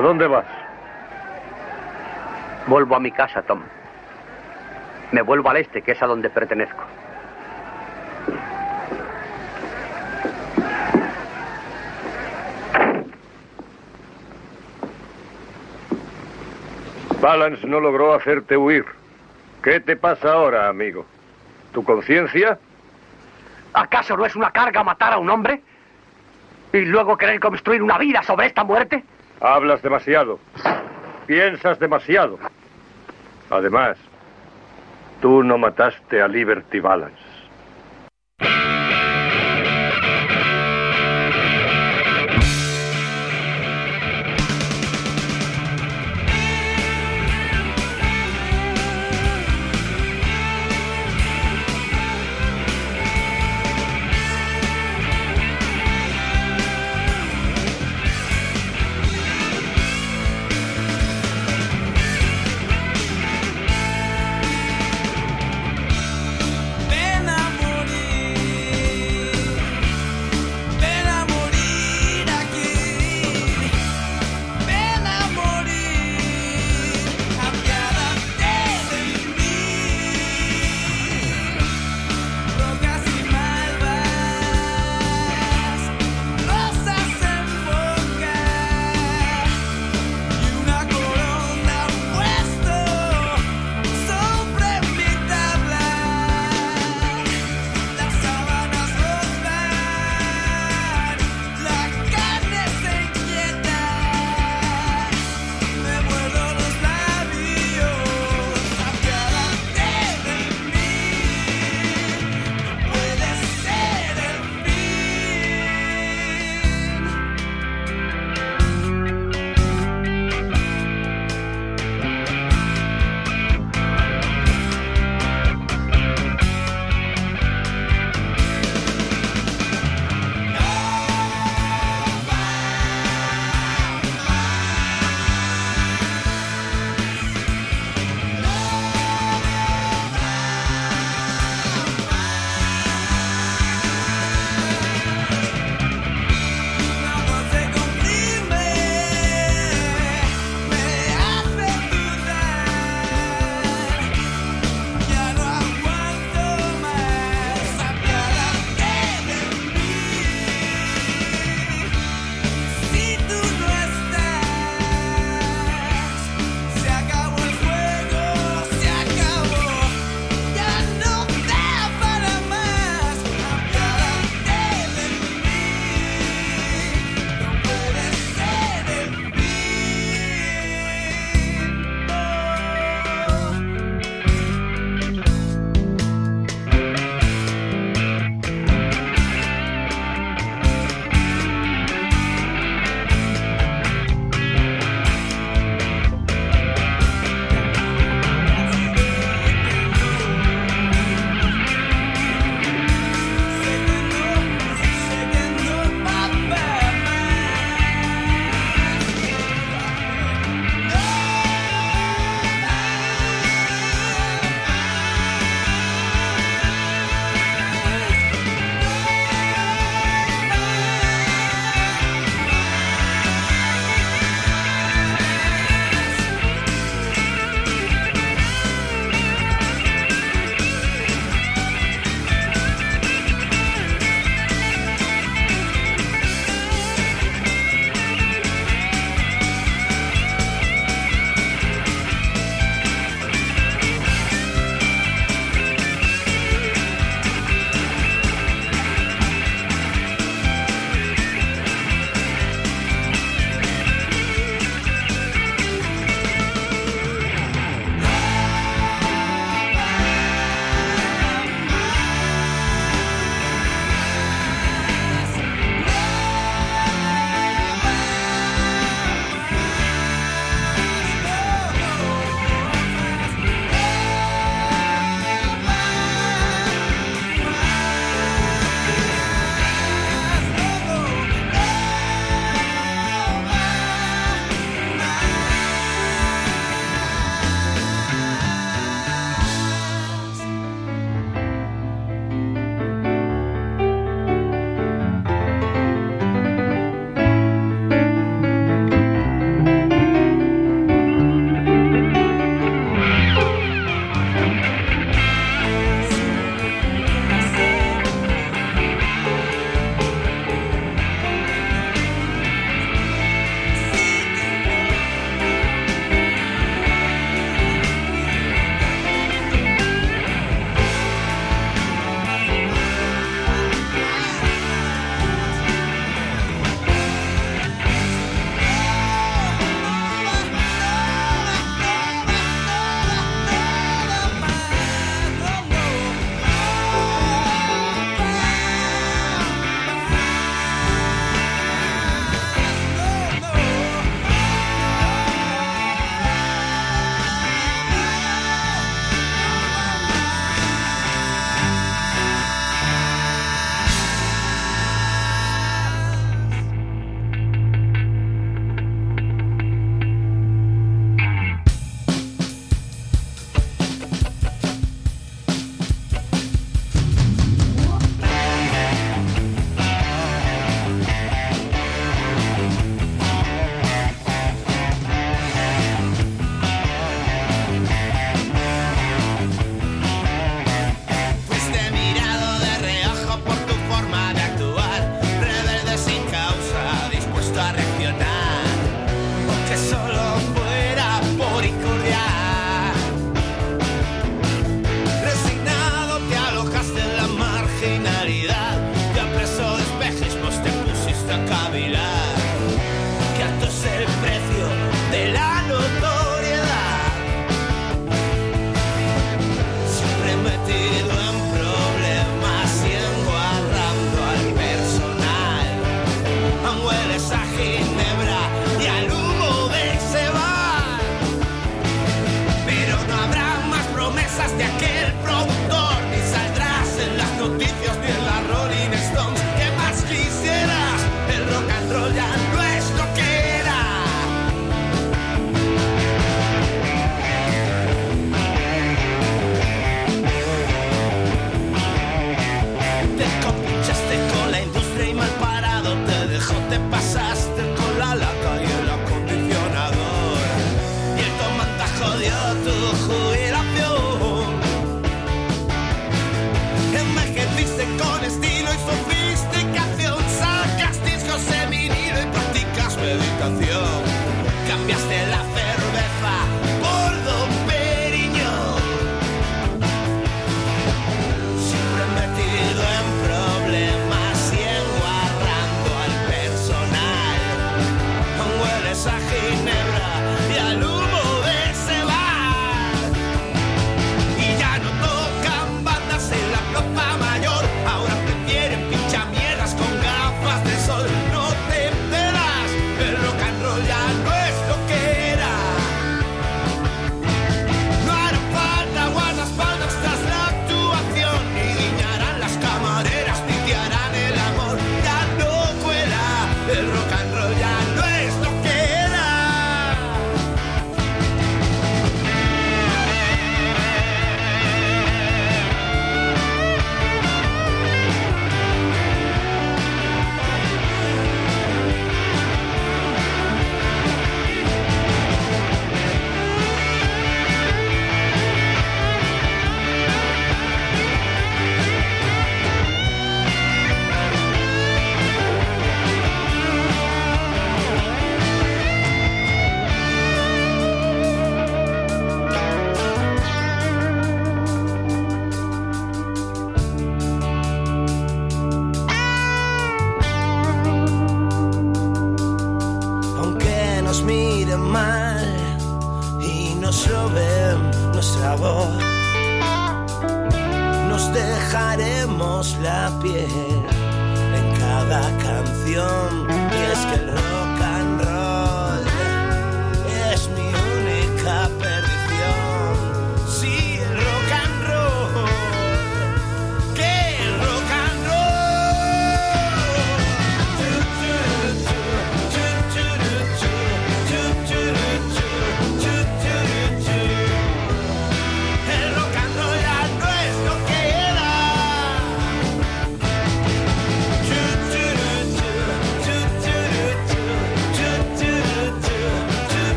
¿A dónde vas? Vuelvo a mi casa, Tom. Me vuelvo al este, que es a donde pertenezco. Balance no logró hacerte huir. ¿Qué te pasa ahora, amigo? ¿Tu conciencia? ¿Acaso no es una carga matar a un hombre? ¿Y luego querer construir una vida sobre esta muerte? Hablas demasiado. Piensas demasiado. Además, tú no mataste a Liberty Balance.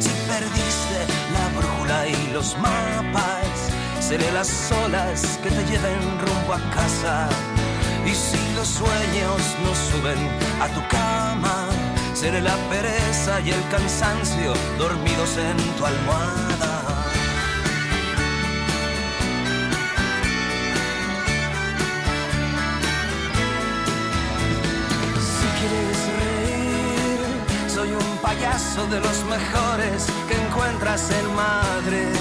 Si perdiste la brújula y los mapas, seré las olas que te lleven rumbo a casa. Y si los sueños no suben a tu cama, seré la pereza y el cansancio dormidos en tu almohada. Payaso de los mejores que encuentras en Madrid.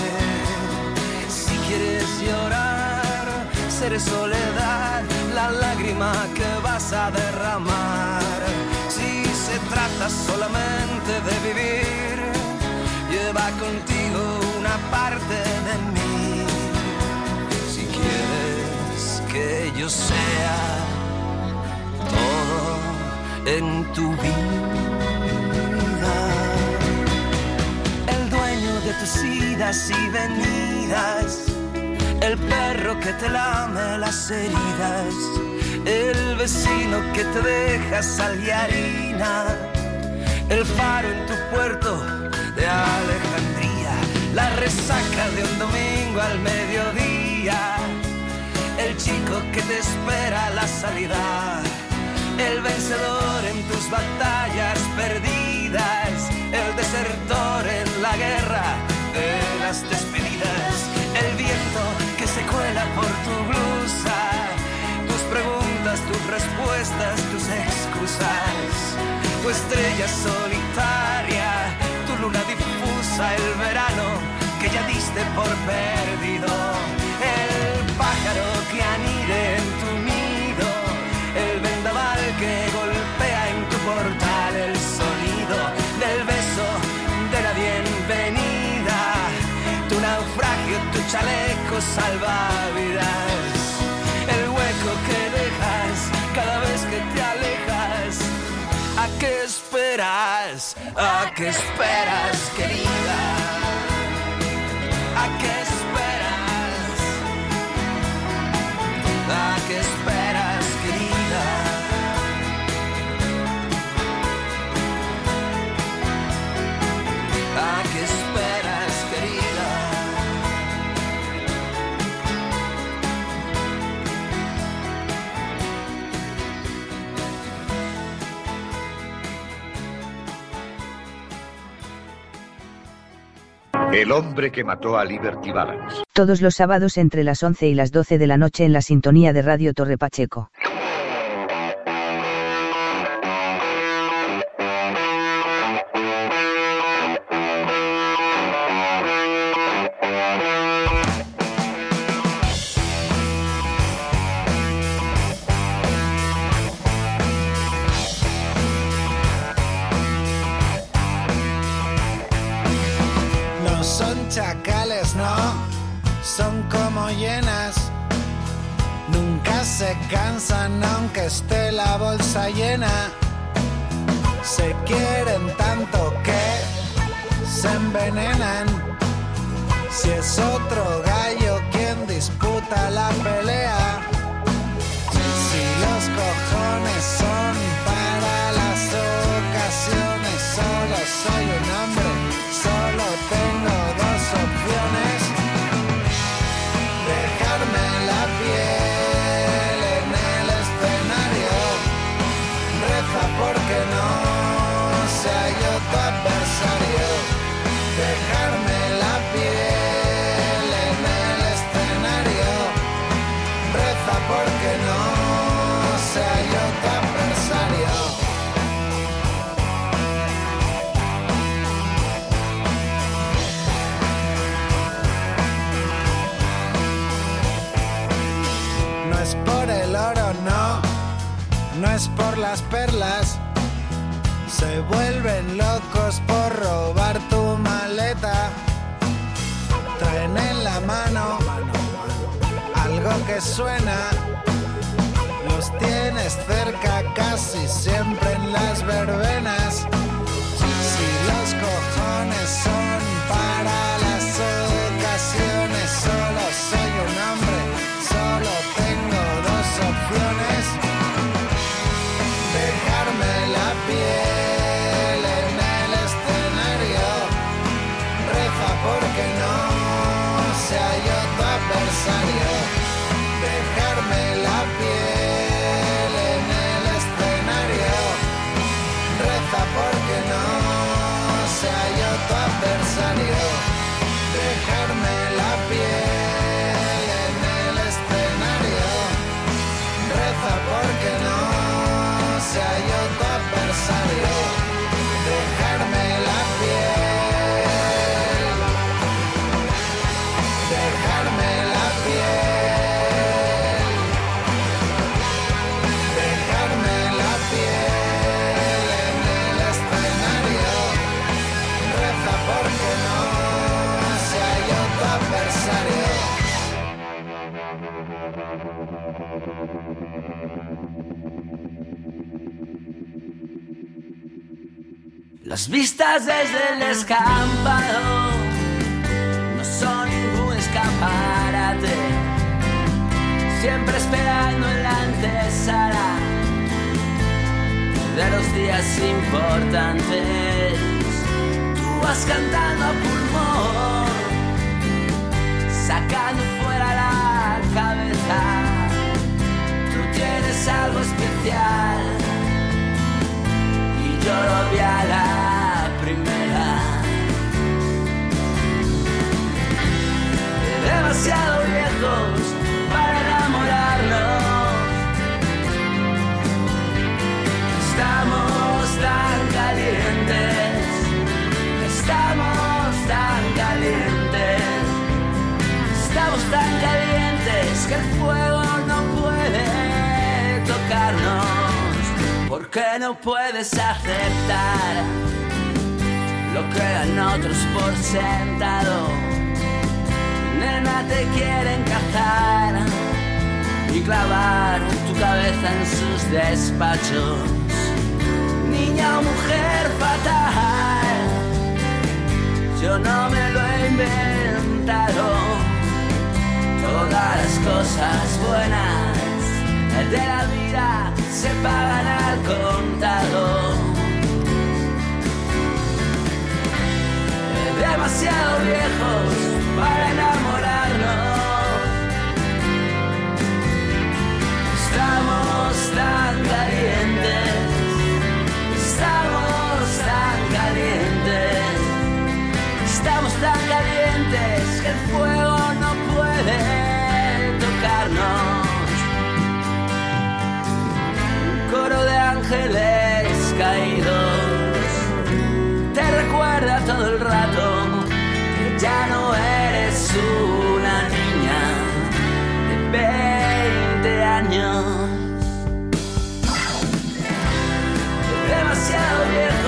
Si quieres llorar, seré soledad, la lágrima que vas a derramar. Si se trata solamente de vivir, lleva contigo una parte de mí. Si quieres que yo sea todo en tu vida, tus idas y venidas. El perro que te lame las heridas, el vecino que te deja sal y harina, el faro en tu puerto de Alejandría, la resaca de un domingo al mediodía, el chico que te espera la salida, el vencedor en tus batallas perdidas, el desertor en la guerra las despedidas, el viento que se cuela por tu blusa, tus preguntas, tus respuestas, tus excusas, tu estrella solitaria, salvavidas, el hueco que dejas cada vez que te alejas. ¿A qué esperas? ¿A qué esperas, querida? El hombre que mató a Liberty Balance. Todos los sábados entre las 11 y las 12 de la noche en la sintonía de Radio Torre Pacheco. Se quieren tanto que se envenenan. Si es otro gallo quien disputa la pelea. Las perlas. Se vuelven locos por robar tu maleta. Traen en la mano algo que suena. Los tienes cerca casi siempre en las verbenas. Si los cojones adversario, tu adversario, Las vistas desde el escampado no son ningún escaparate. Siempre esperando en la antesala de los días importantes. Tú vas cantando a pulmón, sacando fuera la cabeza. Tú tienes algo especial y yo lo vi a la Demasiado viejos para enamorarnos. Estamos tan calientes, estamos tan calientes, estamos tan calientes que el fuego no puede tocarnos. Porque no puedes aceptar lo que dan otros por sentado. Nena, te quieren cazar y clavar tu cabeza en sus despachos. Niña o mujer fatal, yo no me lo he inventado. Todas las cosas buenas de la vida se pagan al contado. Demasiado viejos para enamorarnos. Estamos tan calientes, estamos tan calientes, estamos tan calientes que el fuego no puede tocarnos. Un coro de ángeles Demasiado viejos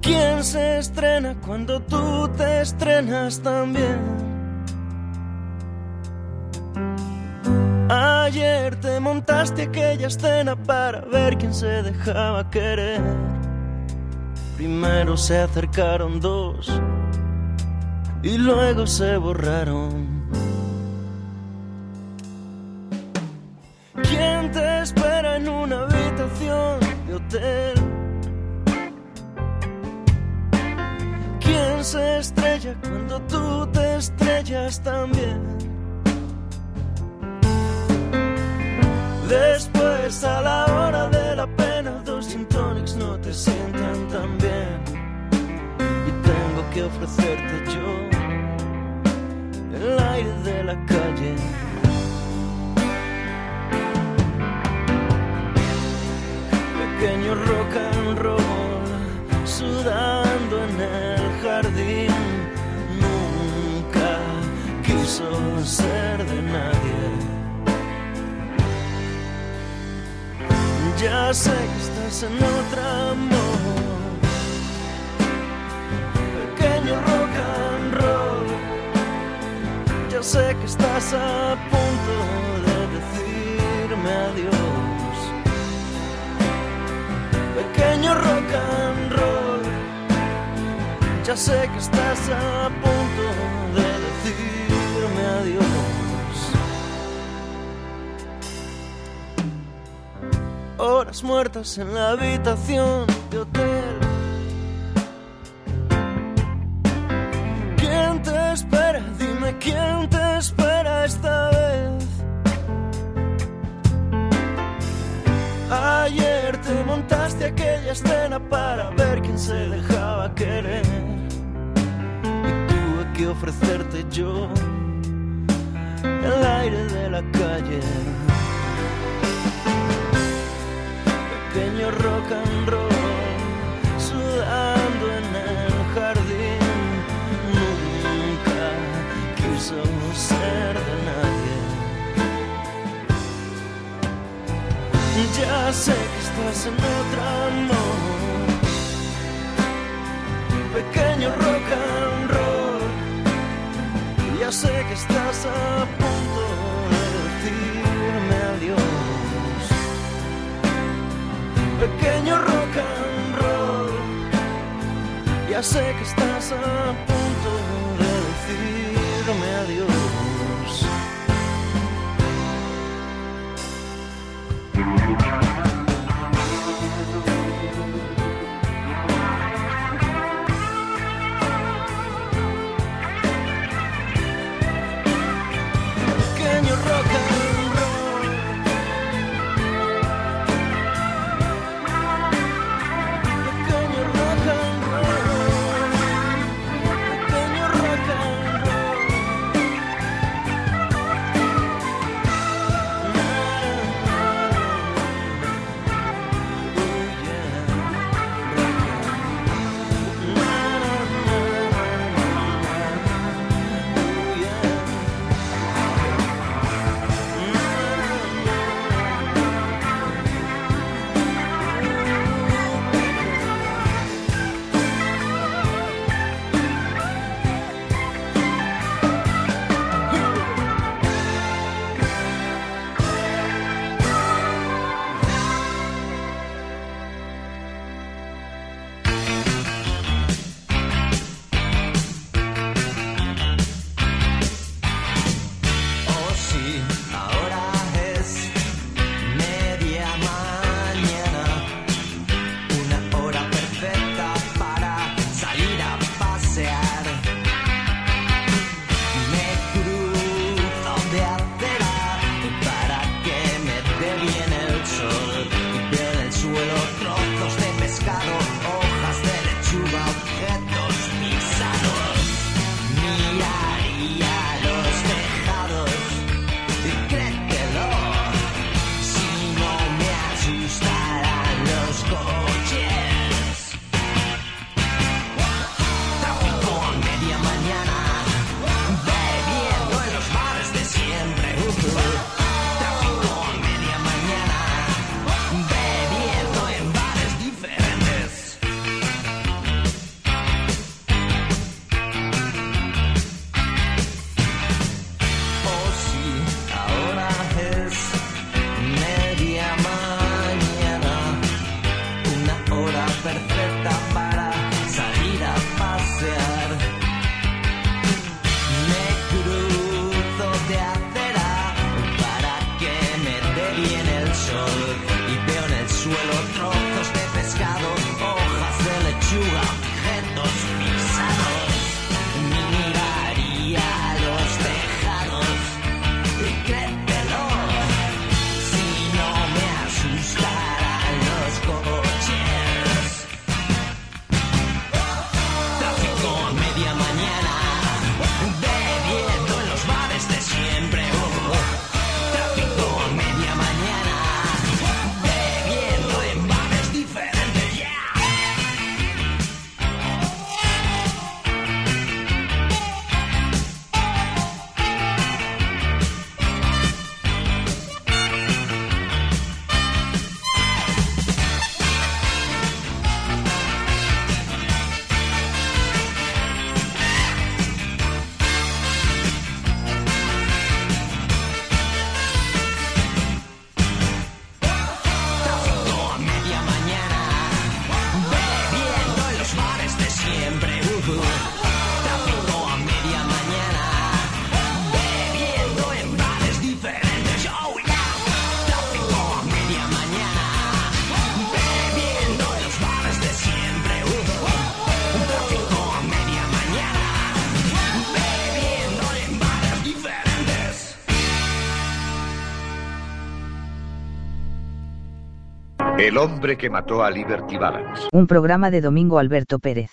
¿Quién se estrena cuando tú te estrenas también? Ayer te montaste aquella escena para ver quién se dejaba querer. Primero se acercaron dos y luego se borraron. Estrella cuando tú te estrellas también. Después, a la hora de la pena, dos gin tonics no te sientan tan bien. Y tengo que ofrecerte yo el aire de la calle. Pequeño rock ser de nadie. Ya sé que estás en otra amor. Pequeño rock and roll. Ya sé que estás a punto de decirme adiós. Pequeño rock and roll. Ya sé que estás a Horas muertas en la habitación de hotel. ¿Quién te espera? Dime quién te espera esta vez. Ayer te montaste aquella escena para ver quién se dejaba querer. Y tuve que ofrecerte yo el aire de la calle. Pequeño rock and roll, sudando en el jardín. Nunca quiso ser de nadie. Ya sé que estás en otra amor. Pequeño rock and roll. Ya sé que estás a Ya sé El hombre que mató a Liberty Balance. Un programa de Domingo Alberto Pérez.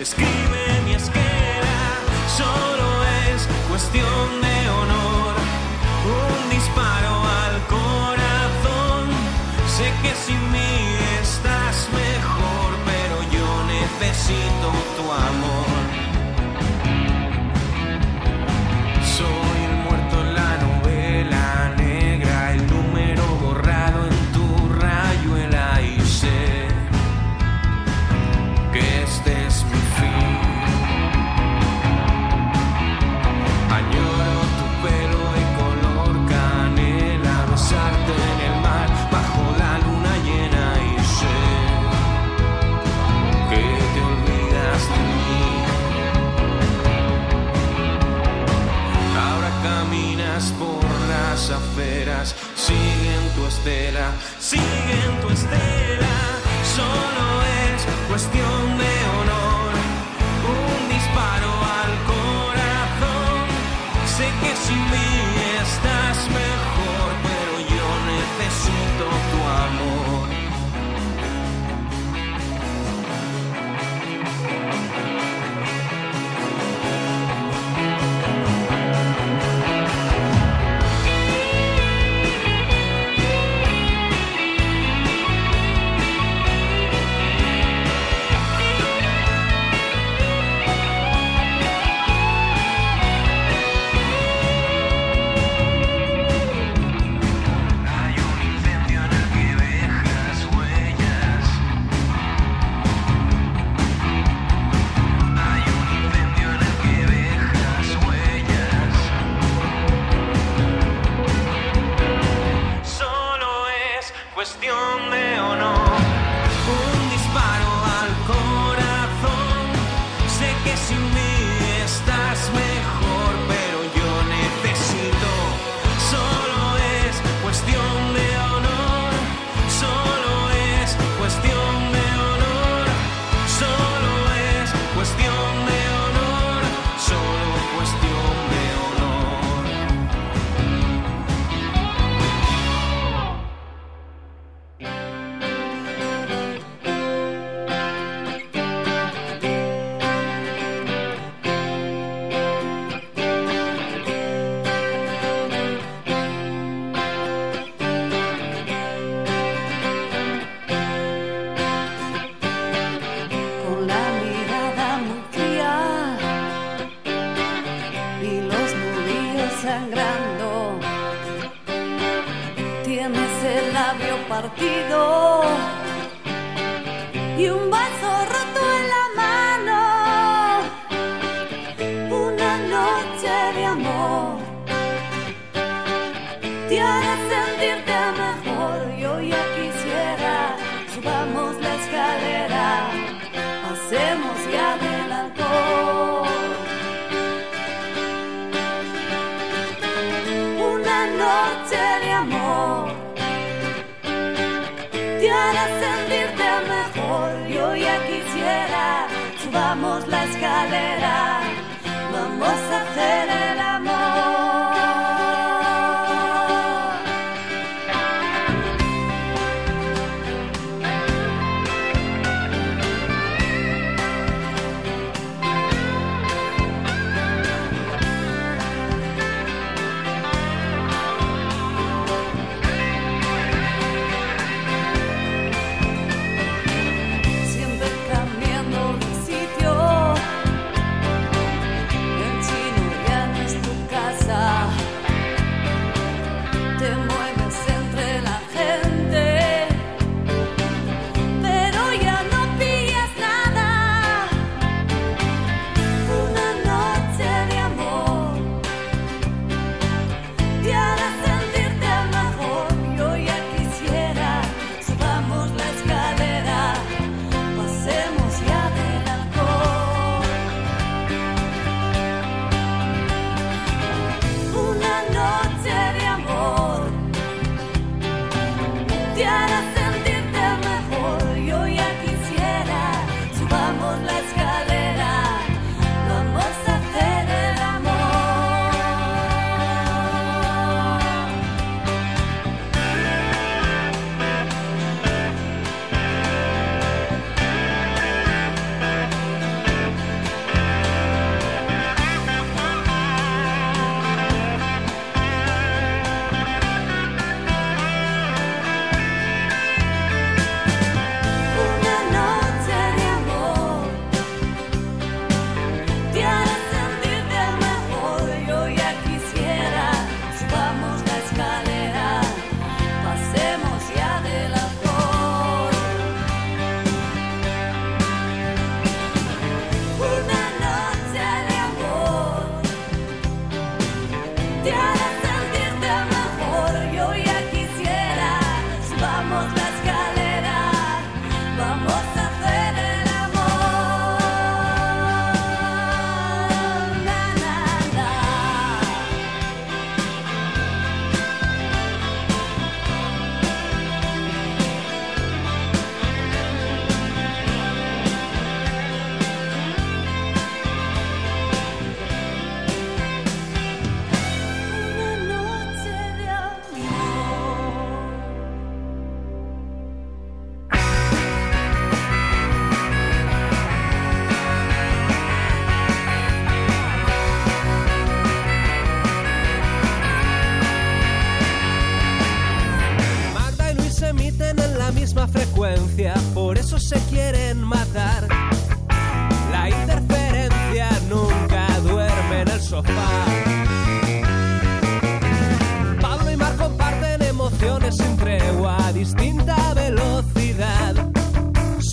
escribe. cuestión de honor, un disparo al corazón, sé que sin mí Você não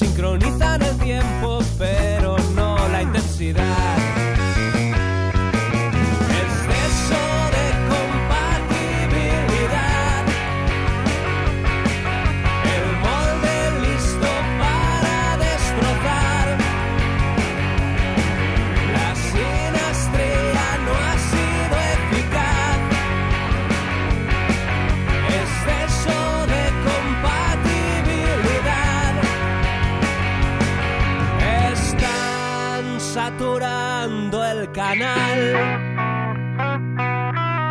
sincronía. canal.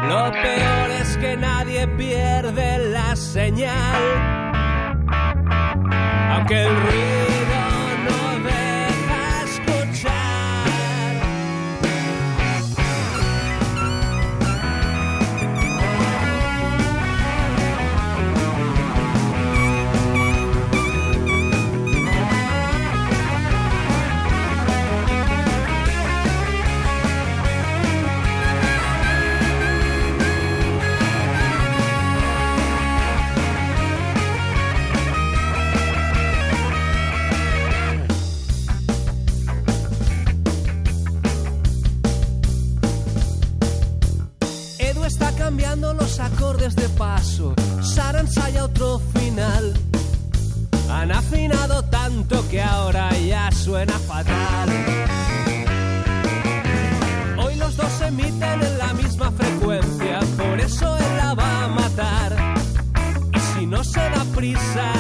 Lo peor es que nadie pierde la señal. Aunque el otro final. Han afinado tanto que ahora ya suena fatal. Hoy los dos emiten en la misma frecuencia, por eso él la va a matar. Y si no se da prisa,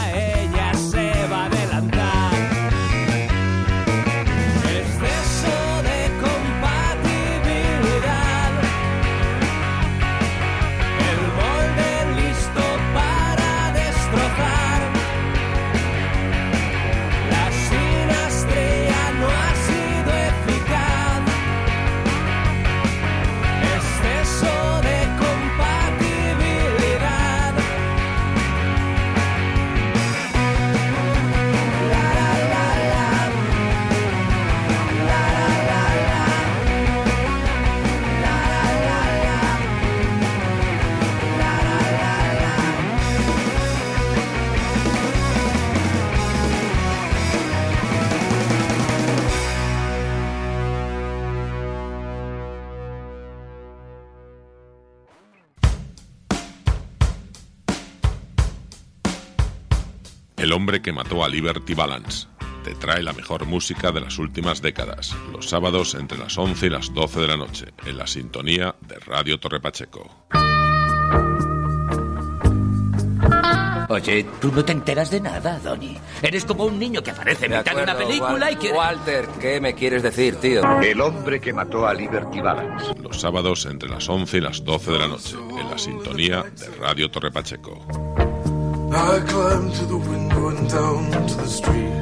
hombre que mató a Liberty Balance. Te trae la mejor música de las últimas décadas, los sábados entre las 11 y las 12 de la noche, en la sintonía de Radio Torre Pacheco. Oye, tú no te enteras de nada, Donny. Eres como un niño que aparece en mitad de una película y que... Walter, ¿qué me quieres decir, tío? El hombre que mató a Liberty Balance. Los sábados entre las 11 y las 12 de la noche, en la sintonía de Radio Torre Pacheco. I climbed to the window down to the street.